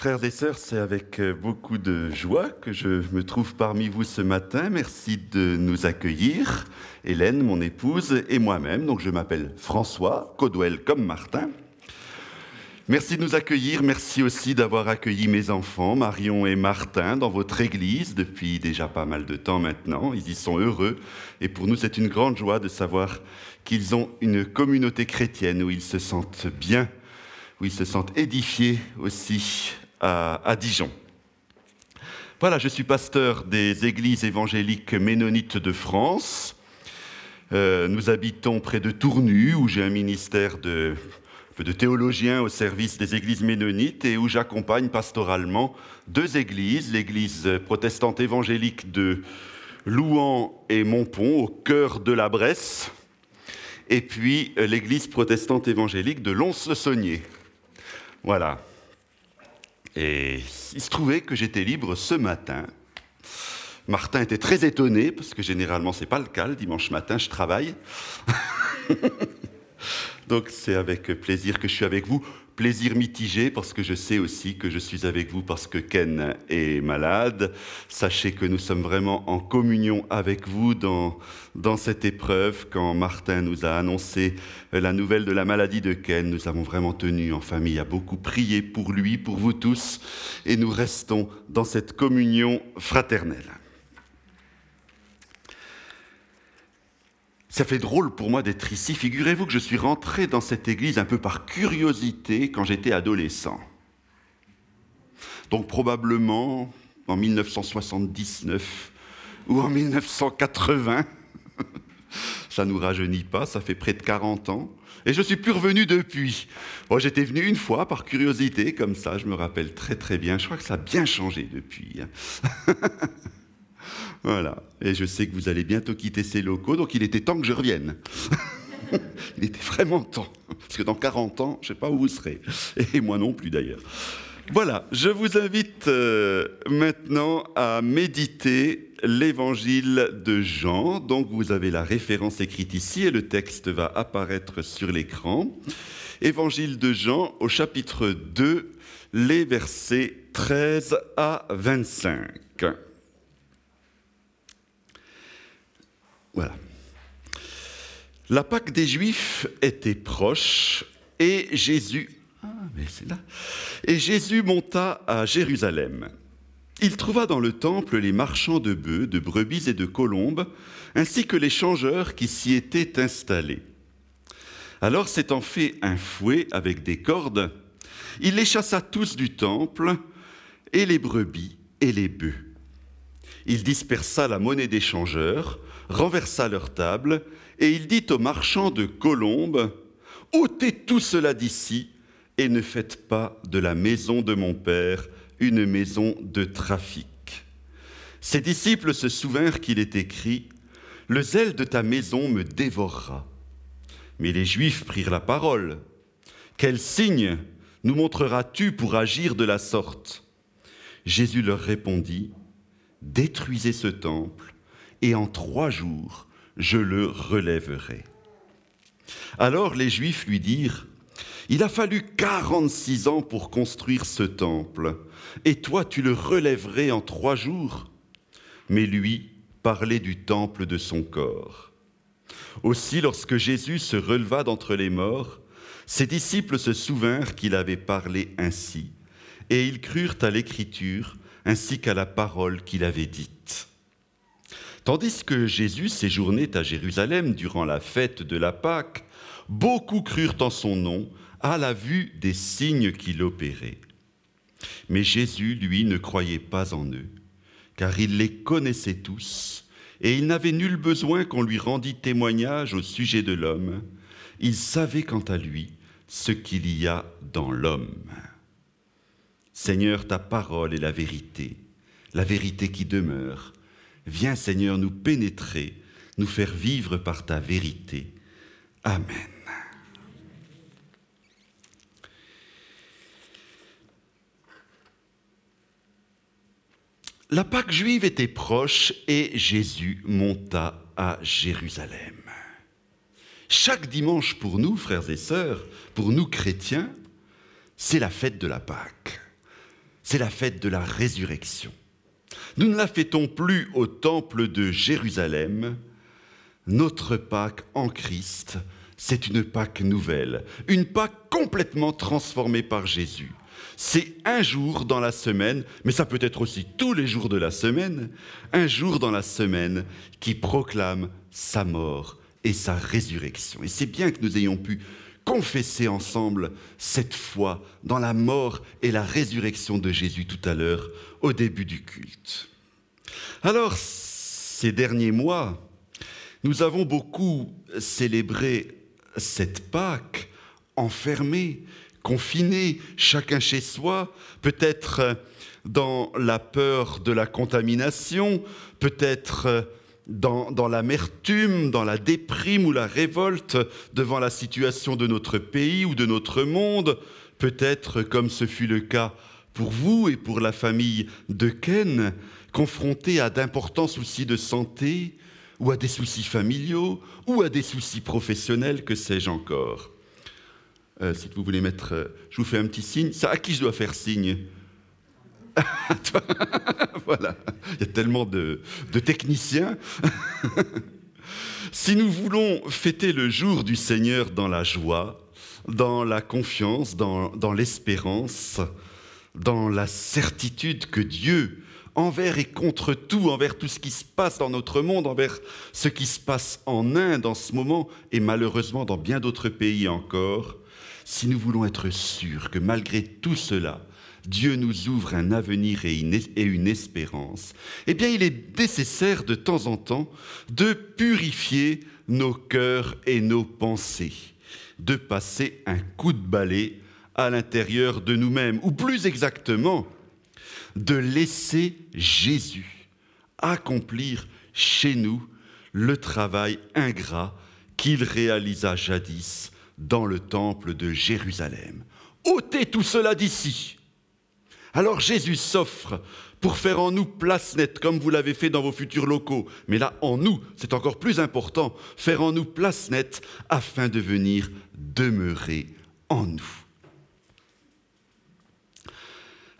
Frères et sœurs, c'est avec euh, beaucoup de joie que je me trouve parmi vous ce matin. Merci de nous accueillir, Hélène, mon épouse, et moi-même. Donc je m'appelle François, Codwell comme Martin. Merci de nous accueillir. Merci aussi d'avoir accueilli mes enfants, Marion et Martin, dans votre église depuis déjà pas mal de temps maintenant. Ils y sont heureux. Et pour nous, c'est une grande joie de savoir qu'ils ont une communauté chrétienne où ils se sentent bien, où ils se sentent édifiés aussi à, Dijon. Voilà, je suis pasteur des églises évangéliques ménonites de France. Euh, nous habitons près de Tournu, où j'ai un ministère de, de théologiens au service des églises ménonites et où j'accompagne pastoralement deux églises, l'église protestante évangélique de Louan et Montpont, au cœur de la Bresse, et puis euh, l'église protestante évangélique de Lons-le-Saunier. Voilà. Et il se trouvait que j'étais libre ce matin. Martin était très étonné, parce que généralement, ce n'est pas le cas. Dimanche matin, je travaille. Donc, c'est avec plaisir que je suis avec vous plaisir mitigé parce que je sais aussi que je suis avec vous parce que Ken est malade. Sachez que nous sommes vraiment en communion avec vous dans, dans cette épreuve. Quand Martin nous a annoncé la nouvelle de la maladie de Ken, nous avons vraiment tenu en famille à beaucoup prier pour lui, pour vous tous, et nous restons dans cette communion fraternelle. Ça fait drôle pour moi d'être ici. Figurez-vous que je suis rentré dans cette église un peu par curiosité quand j'étais adolescent. Donc probablement en 1979 ou en 1980. ça ne nous rajeunit pas, ça fait près de 40 ans. Et je suis plus revenu depuis. J'étais venu une fois par curiosité, comme ça, je me rappelle très très bien. Je crois que ça a bien changé depuis. Voilà. Et je sais que vous allez bientôt quitter ces locaux, donc il était temps que je revienne. il était vraiment temps. Parce que dans 40 ans, je ne sais pas où vous serez. Et moi non plus d'ailleurs. Voilà, je vous invite euh, maintenant à méditer l'évangile de Jean. Donc vous avez la référence écrite ici et le texte va apparaître sur l'écran. Évangile de Jean au chapitre 2, les versets 13 à 25. Voilà. La Pâque des Juifs était proche et Jésus, ah, et Jésus monta à Jérusalem. Il trouva dans le temple les marchands de bœufs, de brebis et de colombes, ainsi que les changeurs qui s'y étaient installés. Alors, s'étant fait un fouet avec des cordes, il les chassa tous du temple, et les brebis et les bœufs. Il dispersa la monnaie des changeurs, renversa leur table, et il dit aux marchands de colombes, ôtez tout cela d'ici, et ne faites pas de la maison de mon Père une maison de trafic. Ses disciples se souvinrent qu'il est écrit, Le zèle de ta maison me dévorera. Mais les Juifs prirent la parole. Quel signe nous montreras-tu pour agir de la sorte? Jésus leur répondit, Détruisez ce temple, et en trois jours je le relèverai. Alors les Juifs lui dirent, Il a fallu quarante-six ans pour construire ce temple, et toi tu le relèverais en trois jours Mais lui parlait du temple de son corps. Aussi, lorsque Jésus se releva d'entre les morts, ses disciples se souvinrent qu'il avait parlé ainsi, et ils crurent à l'Écriture ainsi qu'à la parole qu'il avait dite. Tandis que Jésus séjournait à Jérusalem durant la fête de la Pâque, beaucoup crurent en son nom à la vue des signes qu'il opérait. Mais Jésus, lui, ne croyait pas en eux, car il les connaissait tous, et il n'avait nul besoin qu'on lui rendît témoignage au sujet de l'homme. Il savait quant à lui ce qu'il y a dans l'homme. Seigneur, ta parole est la vérité, la vérité qui demeure. Viens Seigneur nous pénétrer nous faire vivre par ta vérité. Amen. La Pâque juive était proche et Jésus monta à Jérusalem. Chaque dimanche pour nous, frères et sœurs, pour nous chrétiens, c'est la fête de la Pâque. C'est la fête de la résurrection. Nous ne la fêtons plus au temple de Jérusalem. Notre Pâque en Christ, c'est une Pâque nouvelle, une Pâque complètement transformée par Jésus. C'est un jour dans la semaine, mais ça peut être aussi tous les jours de la semaine, un jour dans la semaine qui proclame sa mort et sa résurrection. Et c'est bien que nous ayons pu confesser ensemble cette foi dans la mort et la résurrection de Jésus tout à l'heure au début du culte. Alors, ces derniers mois, nous avons beaucoup célébré cette Pâque enfermée, confinés, chacun chez soi, peut-être dans la peur de la contamination, peut-être dans, l'amertume, dans la déprime ou la révolte devant la situation de notre pays ou de notre monde, peut-être comme ce fut le cas pour vous et pour la famille de Ken, confrontés à d'importants soucis de santé, ou à des soucis familiaux, ou à des soucis professionnels, que sais-je encore. Euh, si vous voulez mettre, euh, je vous fais un petit signe. À qui je dois faire signe? Voilà, il y a tellement de, techniciens. si nous voulons fêter le jour du Seigneur dans la joie, dans la confiance, dans, dans l'espérance, dans la certitude que Dieu, envers et contre tout, envers tout ce qui se passe dans notre monde, envers ce qui se passe en Inde en ce moment, et malheureusement dans bien d'autres pays encore, si nous voulons être sûrs que malgré tout cela, Dieu nous ouvre un avenir et une, espérance, eh bien il est nécessaire de temps en temps de purifier nos cœurs et nos pensées, de passer un coup de balai à l'intérieur de nous-mêmes, ou plus exactement, de laisser Jésus accomplir chez nous le travail ingrat qu'il réalisa jadis dans le temple de Jérusalem. ôtez tout cela d'ici. Alors Jésus s'offre pour faire en nous place nette, comme vous l'avez fait dans vos futurs locaux. Mais là, en nous, c'est encore plus important, faire en nous place nette afin de venir demeurer en nous.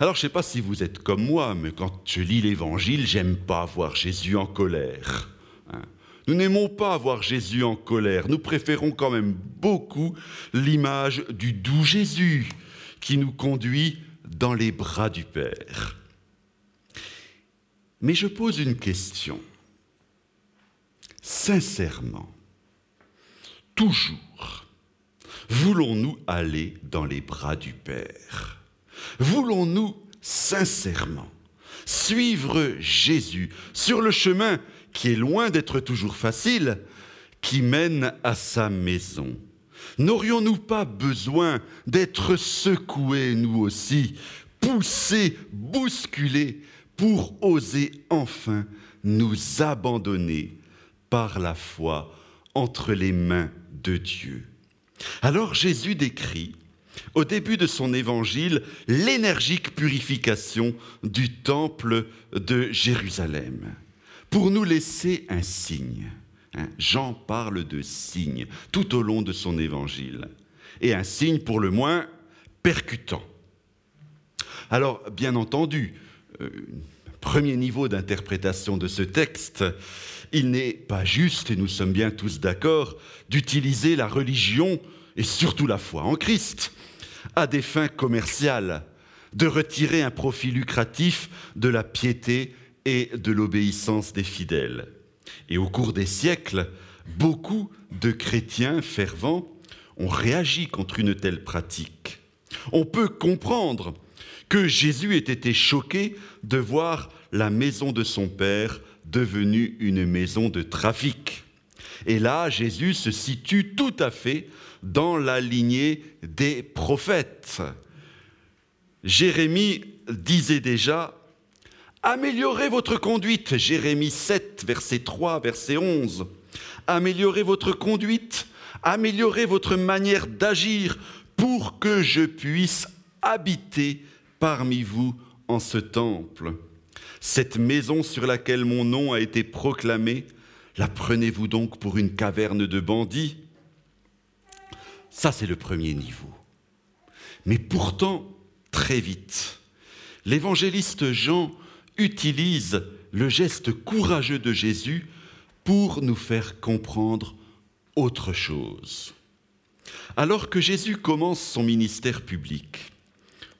Alors, je ne sais pas si vous êtes comme moi, mais quand je lis l'Évangile, j'aime pas voir Jésus en colère. Hein. Nous n'aimons pas voir Jésus en colère. Nous préférons quand même beaucoup l'image du doux Jésus qui nous conduit dans les bras du Père. Mais je pose une question. Sincèrement, toujours, voulons-nous aller dans les bras du Père? Voulons-nous sincèrement suivre Jésus sur le chemin qui est loin d'être toujours facile, qui mène à sa maison? N'aurions-nous pas besoin d'être secoués, nous aussi, poussés, bousculés, pour oser enfin nous abandonner par la foi entre les mains de Dieu? Alors Jésus décrit au début de son évangile l'énergique purification du temple de Jérusalem pour nous laisser un signe. Hein, Jean parle de signe tout au long de son évangile, et un signe pour le moins percutant. Alors, bien entendu, euh, premier niveau d'interprétation de ce texte, il n'est pas juste, et nous sommes bien tous d'accord, d'utiliser la religion et surtout la foi en Christ à des fins commerciales, de retirer un profit lucratif de la piété et de l'obéissance des fidèles. Et au cours des siècles, beaucoup de chrétiens fervents ont réagi contre une telle pratique. On peut comprendre que Jésus ait été choqué de voir la maison de son Père devenue une maison de trafic. Et là, Jésus se situe tout à fait dans la lignée des prophètes. Jérémie disait déjà Améliorez votre conduite, Jérémie 7, verset 3, verset 11. améliorez votre conduite, améliorez votre manière d'agir pour que je puisse habiter parmi vous en ce temple. Cette maison sur laquelle mon nom a été proclamé, la prenez-vous donc pour une caverne de bandits? Ça, c'est le premier niveau. Mais pourtant, très vite, l'évangéliste Jean utilise le geste courageux de Jésus pour nous faire comprendre autre chose. Alors que Jésus commence son ministère public,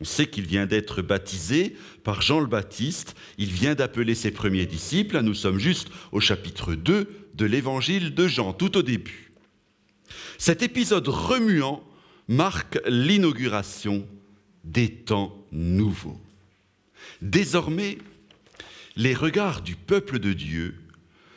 on sait qu'il vient d'être baptisé par Jean le Baptiste, il vient d'appeler ses premiers disciples, nous sommes juste au chapitre 2 de l'évangile de Jean, tout au début. Cet épisode remuant marque l'inauguration des temps nouveaux. Désormais, les regards du peuple de Dieu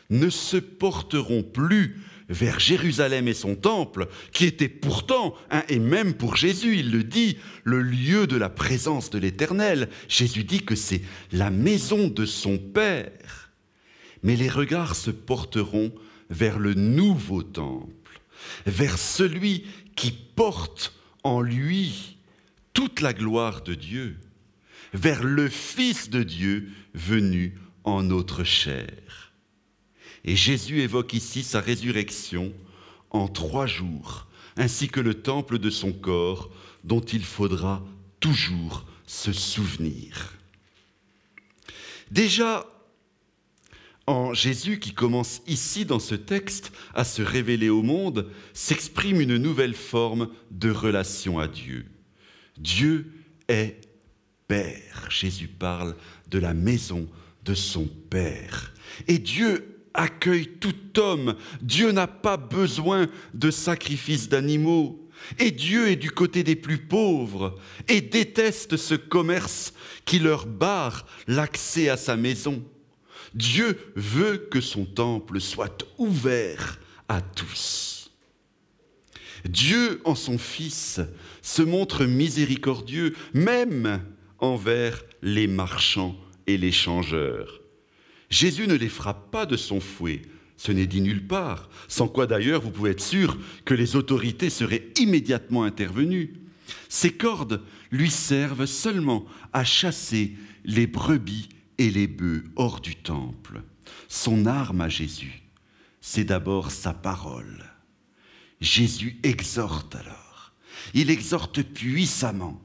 ne se porteront plus vers Jérusalem et son temple, qui était pourtant, hein, et même pour Jésus, il le dit, le lieu de la présence de l'Éternel. Jésus dit que c'est la maison de son Père. Mais les regards se porteront vers le nouveau temple, vers celui qui porte en lui toute la gloire de Dieu, vers le Fils de Dieu venu en notre chair. Et Jésus évoque ici sa résurrection en trois jours, ainsi que le temple de son corps dont il faudra toujours se souvenir. Déjà, en Jésus qui commence ici dans ce texte à se révéler au monde, s'exprime une nouvelle forme de relation à Dieu. Dieu est Jésus parle de la maison de son Père. Et Dieu accueille tout homme. Dieu n'a pas besoin de sacrifices d'animaux. Et Dieu est du côté des plus pauvres et déteste ce commerce qui leur barre l'accès à sa maison. Dieu veut que son temple soit ouvert à tous. Dieu, en son Fils, se montre miséricordieux même envers les marchands et les changeurs. Jésus ne les frappe pas de son fouet. Ce n'est dit nulle part, sans quoi d'ailleurs vous pouvez être sûr que les autorités seraient immédiatement intervenues. Ces cordes lui servent seulement à chasser les brebis et les bœufs hors du temple. Son arme à Jésus, c'est d'abord sa parole. Jésus exhorte alors. Il exhorte puissamment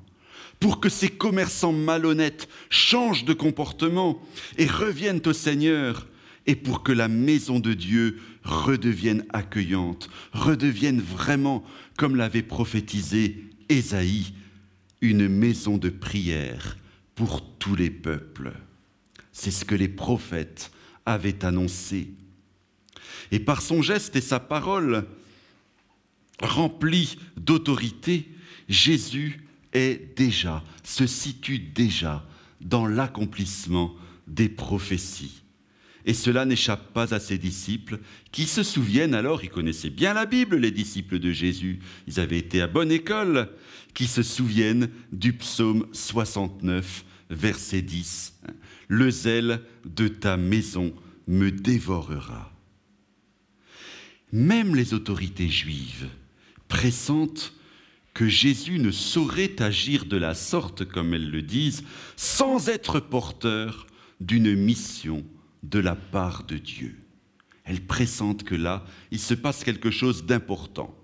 pour que ces commerçants malhonnêtes changent de comportement et reviennent au Seigneur, et pour que la maison de Dieu redevienne accueillante, redevienne vraiment, comme l'avait prophétisé Ésaïe, une maison de prière pour tous les peuples. C'est ce que les prophètes avaient annoncé. Et par son geste et sa parole, remplis d'autorité, Jésus est déjà, se situe déjà dans l'accomplissement des prophéties. Et cela n'échappe pas à ses disciples, qui se souviennent alors, ils connaissaient bien la Bible, les disciples de Jésus, ils avaient été à bonne école, qui se souviennent du psaume 69, verset 10. Le zèle de ta maison me dévorera. Même les autorités juives pressentent que Jésus ne saurait agir de la sorte, comme elles le disent, sans être porteur d'une mission de la part de Dieu. Elles pressentent que là, il se passe quelque chose d'important.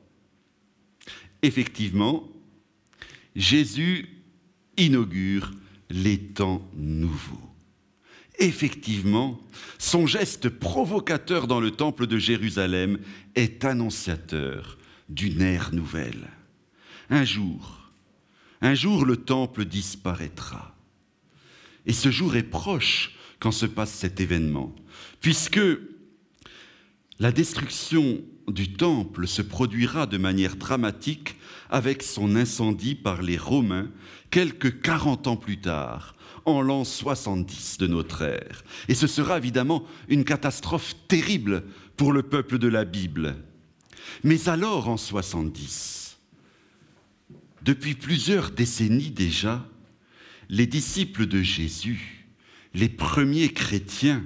Effectivement, Jésus inaugure les temps nouveaux. Effectivement, son geste provocateur dans le temple de Jérusalem est annonciateur d'une ère nouvelle. Un jour, un jour le temple disparaîtra. Et ce jour est proche quand se passe cet événement, puisque la destruction du temple se produira de manière dramatique avec son incendie par les Romains quelques 40 ans plus tard, en l'an 70 de notre ère. Et ce sera évidemment une catastrophe terrible pour le peuple de la Bible. Mais alors, en 70, depuis plusieurs décennies déjà, les disciples de Jésus, les premiers chrétiens,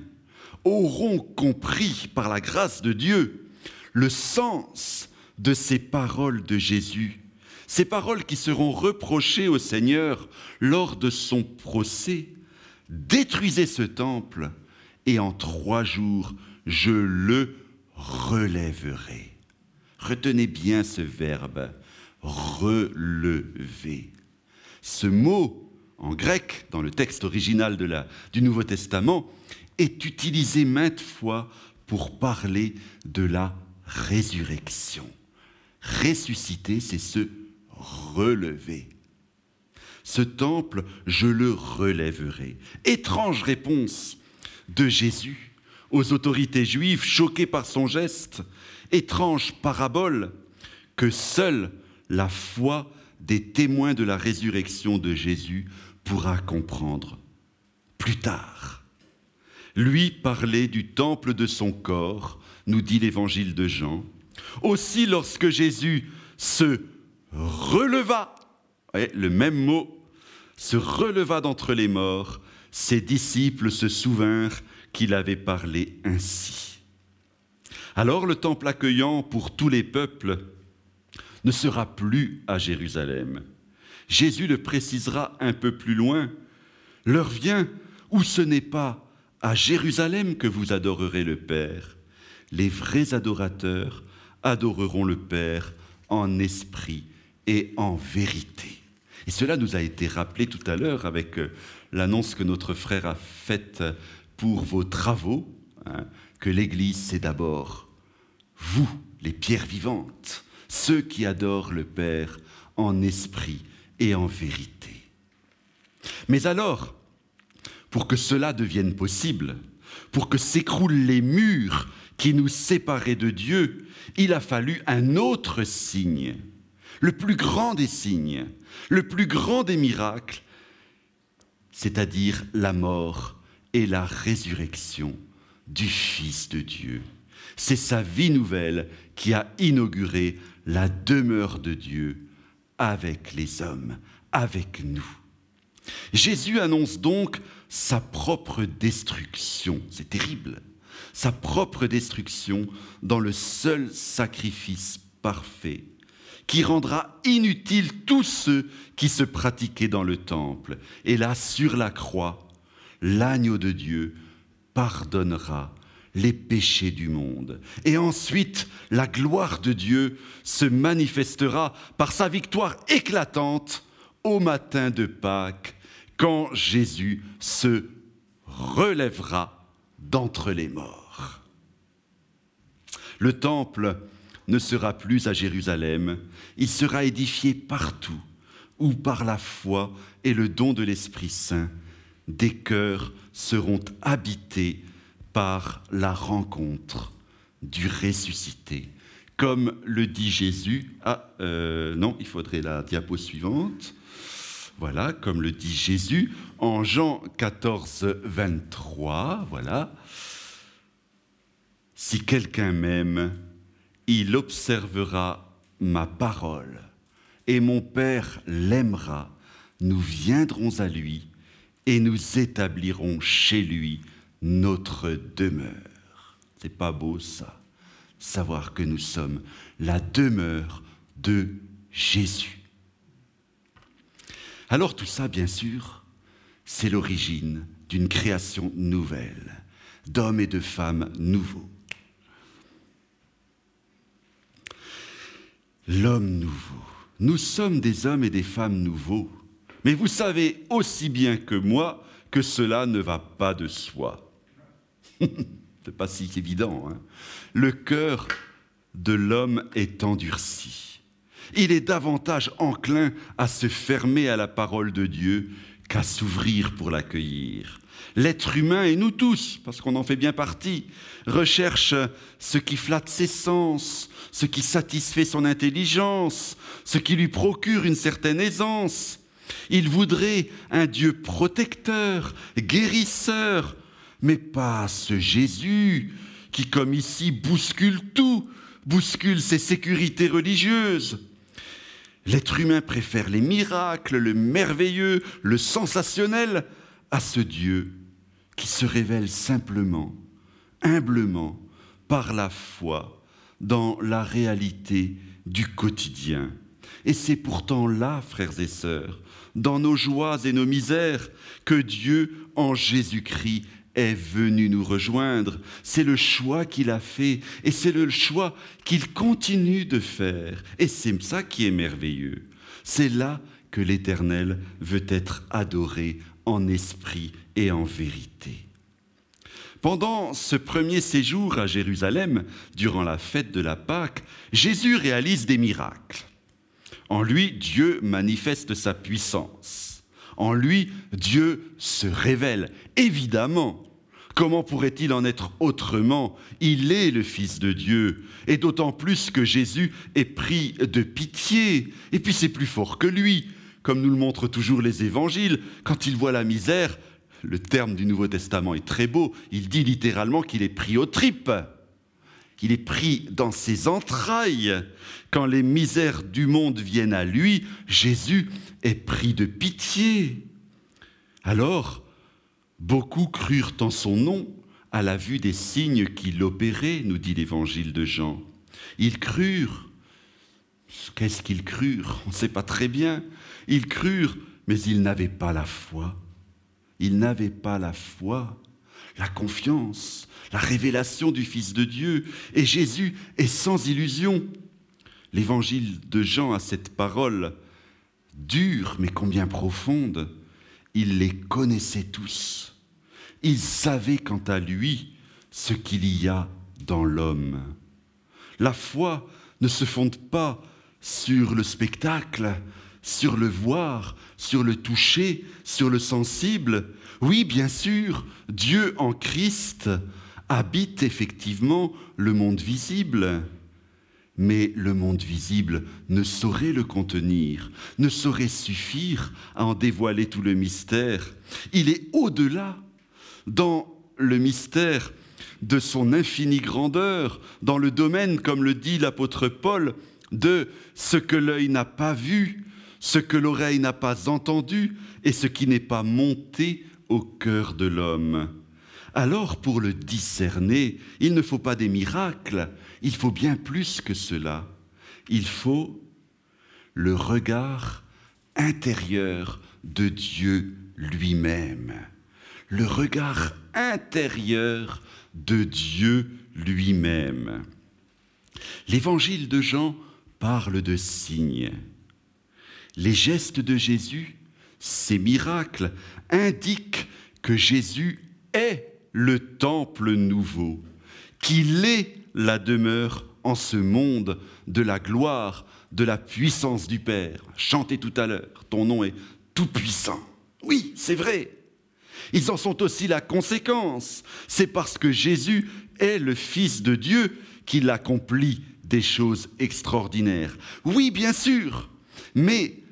auront compris par la grâce de Dieu le sens de ces paroles de Jésus, ces paroles qui seront reprochées au Seigneur lors de son procès. Détruisez ce temple et en trois jours, je le relèverai. Retenez bien ce verbe, relever. Ce mot en grec, dans le texte original de la, du Nouveau Testament, est utilisé maintes fois pour parler de la résurrection. Ressusciter, c'est se relever. Ce temple, je le relèverai. Étrange réponse de Jésus aux autorités juives choquées par son geste. Étrange parabole que seule la foi des témoins de la résurrection de Jésus pourra comprendre. Plus tard, lui parlait du temple de son corps, nous dit l'évangile de Jean. Aussi lorsque Jésus se releva, le même mot, se releva d'entre les morts, ses disciples se souvinrent qu'il avait parlé ainsi. Alors le temple accueillant pour tous les peuples ne sera plus à Jérusalem. Jésus le précisera un peu plus loin. L'heure vient où ce n'est pas à Jérusalem que vous adorerez le Père. Les vrais adorateurs adoreront le Père en esprit et en vérité. Et cela nous a été rappelé tout à l'heure avec euh, l'annonce que notre frère a faite pour vos travaux, hein, que l'Église, c'est d'abord vous, les pierres vivantes ceux qui adorent le Père en esprit et en vérité. Mais alors, pour que cela devienne possible, pour que s'écroulent les murs qui nous séparaient de Dieu, il a fallu un autre signe, le plus grand des signes, le plus grand des miracles, c'est-à-dire la mort et la résurrection du Fils de Dieu. C'est sa vie nouvelle qui a inauguré la demeure de Dieu avec les hommes, avec nous. Jésus annonce donc sa propre destruction, c'est terrible, sa propre destruction dans le seul sacrifice parfait qui rendra inutile tous ceux qui se pratiquaient dans le temple. Et là, sur la croix, l'agneau de Dieu pardonnera les péchés du monde. Et ensuite, la gloire de Dieu se manifestera par sa victoire éclatante au matin de Pâques, quand Jésus se relèvera d'entre les morts. Le temple ne sera plus à Jérusalem, il sera édifié partout où par la foi et le don de l'Esprit Saint, des cœurs seront habités par la rencontre du ressuscité. Comme le dit Jésus, ah euh, non, il faudrait la diapo suivante. Voilà, comme le dit Jésus en Jean 14, 23, voilà. Si quelqu'un m'aime, il observera ma parole, et mon Père l'aimera. Nous viendrons à lui et nous établirons chez lui notre demeure. C'est pas beau ça, savoir que nous sommes la demeure de Jésus. Alors tout ça, bien sûr, c'est l'origine d'une création nouvelle, d'hommes et de femmes nouveaux. L'homme nouveau. Nous sommes des hommes et des femmes nouveaux. Mais vous savez aussi bien que moi que cela ne va pas de soi. C'est pas si évident. Hein. le cœur de l'homme est endurci. Il est davantage enclin à se fermer à la parole de Dieu qu'à s'ouvrir pour l'accueillir. L'être humain, et nous tous, parce qu'on en fait bien partie, recherche ce qui flatte ses sens, ce qui satisfait son intelligence, ce qui lui procure une certaine aisance. Il voudrait un Dieu protecteur, guérisseur, mais pas ce Jésus qui, comme ici, bouscule tout, bouscule ses sécurités religieuses. L'être humain préfère les miracles, le merveilleux, le sensationnel à ce Dieu qui se révèle simplement, humblement, par la foi, dans la réalité du quotidien. Et c'est pourtant là, frères et sœurs, dans nos joies et nos misères, que Dieu, en Jésus-Christ, est venu nous rejoindre. C'est le choix qu'il a fait et c'est le choix qu'il continue de faire. Et c'est ça qui est merveilleux. C'est là que l'Éternel veut être adoré en esprit et en vérité. Pendant ce premier séjour à Jérusalem, durant la fête de la Pâque, Jésus réalise des miracles. En lui, Dieu manifeste sa puissance. En lui, Dieu se révèle. Évidemment, comment pourrait-il en être autrement? Il est le Fils de Dieu, et d'autant plus que Jésus est pris de pitié. Et puis c'est plus fort que lui, comme nous le montrent toujours les évangiles. Quand il voit la misère, le terme du Nouveau Testament est très beau, il dit littéralement qu'il est pris aux tripes. Il est pris dans ses entrailles. Quand les misères du monde viennent à lui, Jésus est pris de pitié. Alors, beaucoup crurent en son nom à la vue des signes qu'il opérait, nous dit l'évangile de Jean. Ils crurent. Qu'est-ce qu'ils crurent? On ne sait pas très bien. Ils crurent, mais ils n'avaient pas la foi. Ils n'avaient pas la foi, la confiance, la révélation du Fils de Dieu. Et Jésus est sans illusion. L'évangile de Jean a cette parole dure, mais combien profonde. Il les connaissait tous. Il savait quant à lui ce qu'il y a dans l'homme. La foi ne se fonde pas sur le spectacle, sur le voir, sur le toucher, sur le sensible. Oui, bien sûr, Dieu en Christ habite effectivement le monde visible. Mais le monde visible ne saurait le contenir, ne saurait suffire à en dévoiler tout le mystère. Il est au-delà, dans le mystère de son infinie grandeur, dans le domaine, comme le dit l'apôtre Paul, de ce que l'œil n'a pas vu, ce que l'oreille n'a pas entendu et ce qui n'est pas monté au cœur de l'homme. Alors pour le discerner, il ne faut pas des miracles, il faut bien plus que cela. Il faut le regard intérieur de Dieu lui-même. Le regard intérieur de Dieu lui-même. L'évangile de Jean parle de signes. Les gestes de Jésus, ces miracles, indiquent que Jésus est le temple nouveau, qu'il est la demeure en ce monde de la gloire, de la puissance du Père. Chantez tout à l'heure, ton nom est tout puissant. Oui, c'est vrai. Ils en sont aussi la conséquence. C'est parce que Jésus est le Fils de Dieu qu'il accomplit des choses extraordinaires. Oui, bien sûr, mais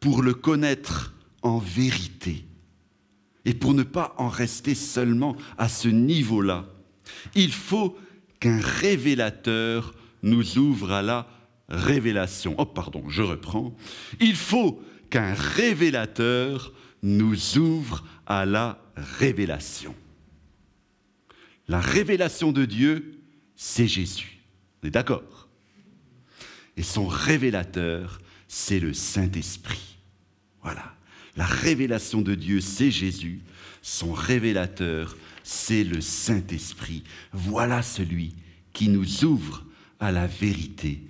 pour le connaître en vérité et pour ne pas en rester seulement à ce niveau-là. Il faut qu'un révélateur nous ouvre à la révélation. Oh pardon, je reprends. Il faut qu'un révélateur nous ouvre à la révélation. La révélation de Dieu, c'est Jésus. On est d'accord? Et son révélateur, c'est le Saint-Esprit. Voilà. La révélation de Dieu, c'est Jésus. Son révélateur, c'est le Saint-Esprit. Voilà celui qui nous ouvre à la vérité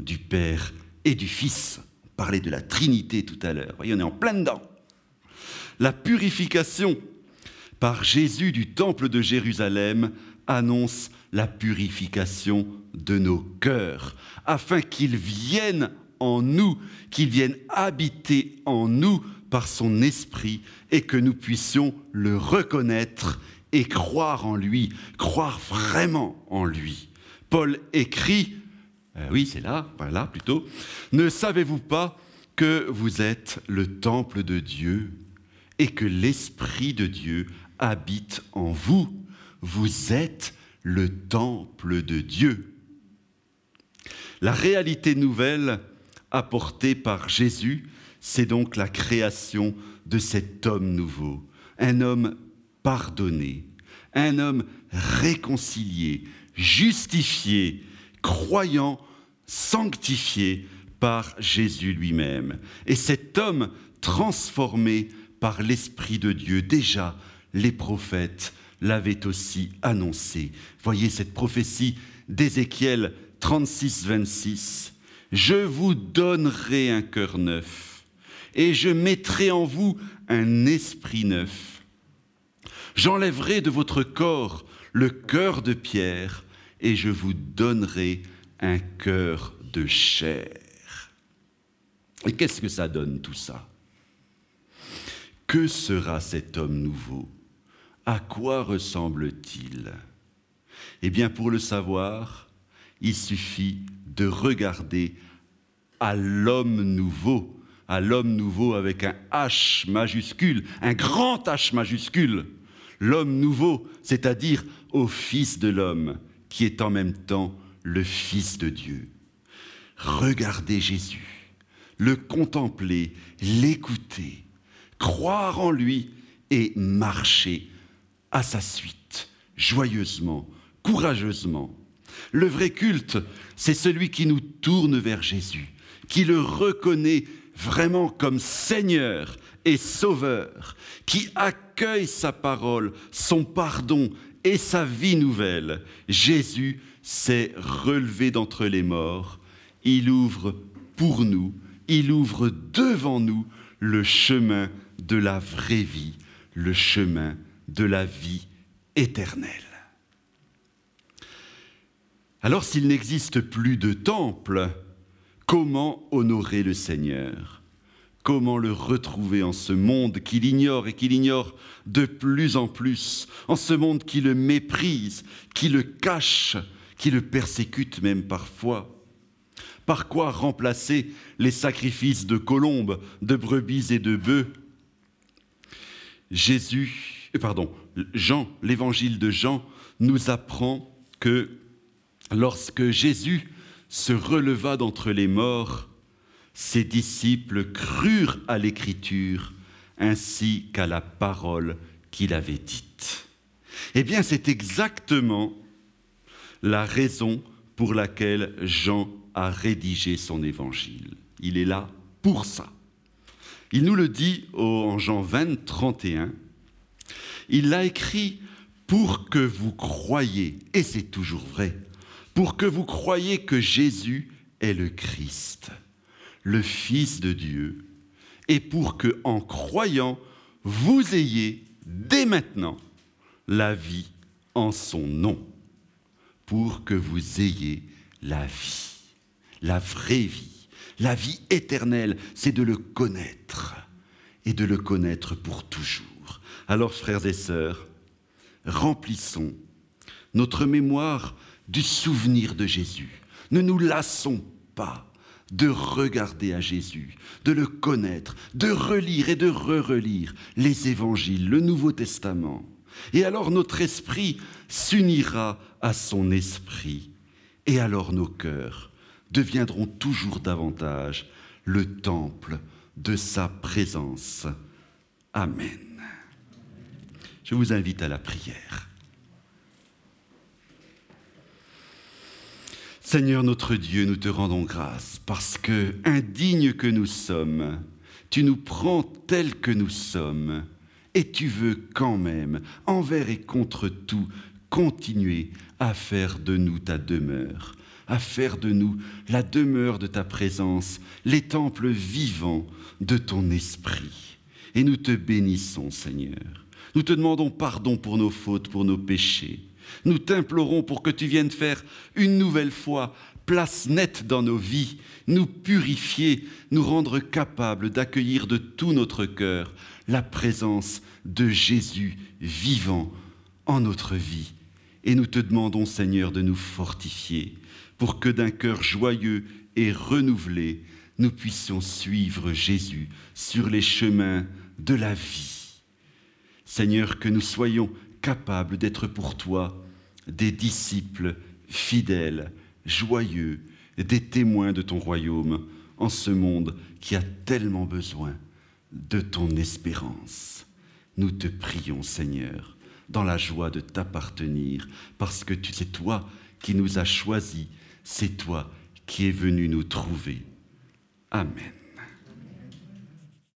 du Père et du Fils. On parlait de la Trinité tout à l'heure. Voyez, on est en plein dedans. La purification par Jésus du temple de Jérusalem annonce la purification de nos cœurs, afin qu'ils viennent en nous, qu'il vienne habiter en nous par son esprit et que nous puissions le reconnaître et croire en lui, croire vraiment en lui. Paul écrit, euh, oui c'est là, voilà plutôt, ne savez-vous pas que vous êtes le temple de Dieu et que l'Esprit de Dieu habite en vous? Vous êtes le temple de Dieu. La réalité nouvelle apporté par Jésus, c'est donc la création de cet homme nouveau, un homme pardonné, un homme réconcilié, justifié, croyant, sanctifié par Jésus lui-même. Et cet homme transformé par l'Esprit de Dieu, déjà les prophètes l'avaient aussi annoncé. Voyez cette prophétie d'Ézéchiel 36, 26. Je vous donnerai un cœur neuf et je mettrai en vous un esprit neuf. J'enlèverai de votre corps le cœur de pierre et je vous donnerai un cœur de chair. Et qu'est-ce que ça donne tout ça? Que sera cet homme nouveau? À quoi ressemble-t-il? Eh bien, pour le savoir, il suffit de regarder à l'homme nouveau, à l'homme nouveau avec un H majuscule, un grand H majuscule, l'homme nouveau, c'est-à-dire au Fils de l'homme, qui est en même temps le Fils de Dieu. Regardez Jésus le contempler, l'écouter, croire en lui et marcher à sa suite, joyeusement, courageusement. Le vrai culte, c'est celui qui nous tourne vers Jésus, qui le reconnaît vraiment comme Seigneur et Sauveur, qui accueille sa parole, son pardon et sa vie nouvelle. Jésus s'est relevé d'entre les morts. Il ouvre pour nous il ouvre devant nous le chemin de la vraie vie, le chemin de la vie éternelle. Alors s'il n'existe plus de temple, comment honorer le Seigneur? Comment le retrouver en ce monde qu'il ignore et qu'il ignore de plus en plus, en ce monde qui le méprise, qui le cache, qui le persécute même parfois? Par quoi remplacer les sacrifices de colombes, de brebis et de bœufs? Jésus, euh, pardon, Jean, l'évangile de Jean nous apprend que lorsque Jésus se releva d'entre les morts, ses disciples crurent à l'écriture ainsi qu'à la parole qu'il avait dite. Eh bien, c'est exactement la raison pour laquelle Jean a rédigé son évangile. Il est là pour ça. Il nous le dit en Jean 20, 31. Il l'a écrit pour que vous croyiez, et c'est toujours vrai, pour que vous croyiez que Jésus est le Christ, le Fils de Dieu, et pour que, en croyant, vous ayez dès maintenant la vie en son nom, pour que vous ayez la vie la vraie vie, la vie éternelle, c'est de le connaître et de le connaître pour toujours. Alors, frères et sœurs, remplissons notre mémoire du souvenir de Jésus. Ne nous lassons pas de regarder à Jésus, de le connaître, de relire et de re-relire les évangiles, le Nouveau Testament. Et alors notre esprit s'unira à son esprit, et alors nos cœurs deviendront toujours davantage le temple de sa présence. Amen. Je vous invite à la prière. Seigneur notre Dieu, nous te rendons grâce parce que, indignes que nous sommes, tu nous prends tels que nous sommes et tu veux quand même, envers et contre tout, continuer à faire de nous ta demeure à faire de nous la demeure de ta présence, les temples vivants de ton esprit. Et nous te bénissons, Seigneur. Nous te demandons pardon pour nos fautes, pour nos péchés. Nous t'implorons pour que tu viennes faire une nouvelle fois place nette dans nos vies, nous purifier, nous rendre capables d'accueillir de tout notre cœur la présence de Jésus vivant en notre vie. Et nous te demandons, Seigneur, de nous fortifier, pour que d'un cœur joyeux et renouvelé, nous puissions suivre Jésus sur les chemins de la vie. Seigneur, que nous soyons capables d'être pour toi des disciples fidèles, joyeux, des témoins de ton royaume en ce monde qui a tellement besoin de ton espérance. Nous te prions, Seigneur, dans la joie de t'appartenir, parce que c'est toi qui nous as choisis c'est toi qui es venu nous trouver. Amen.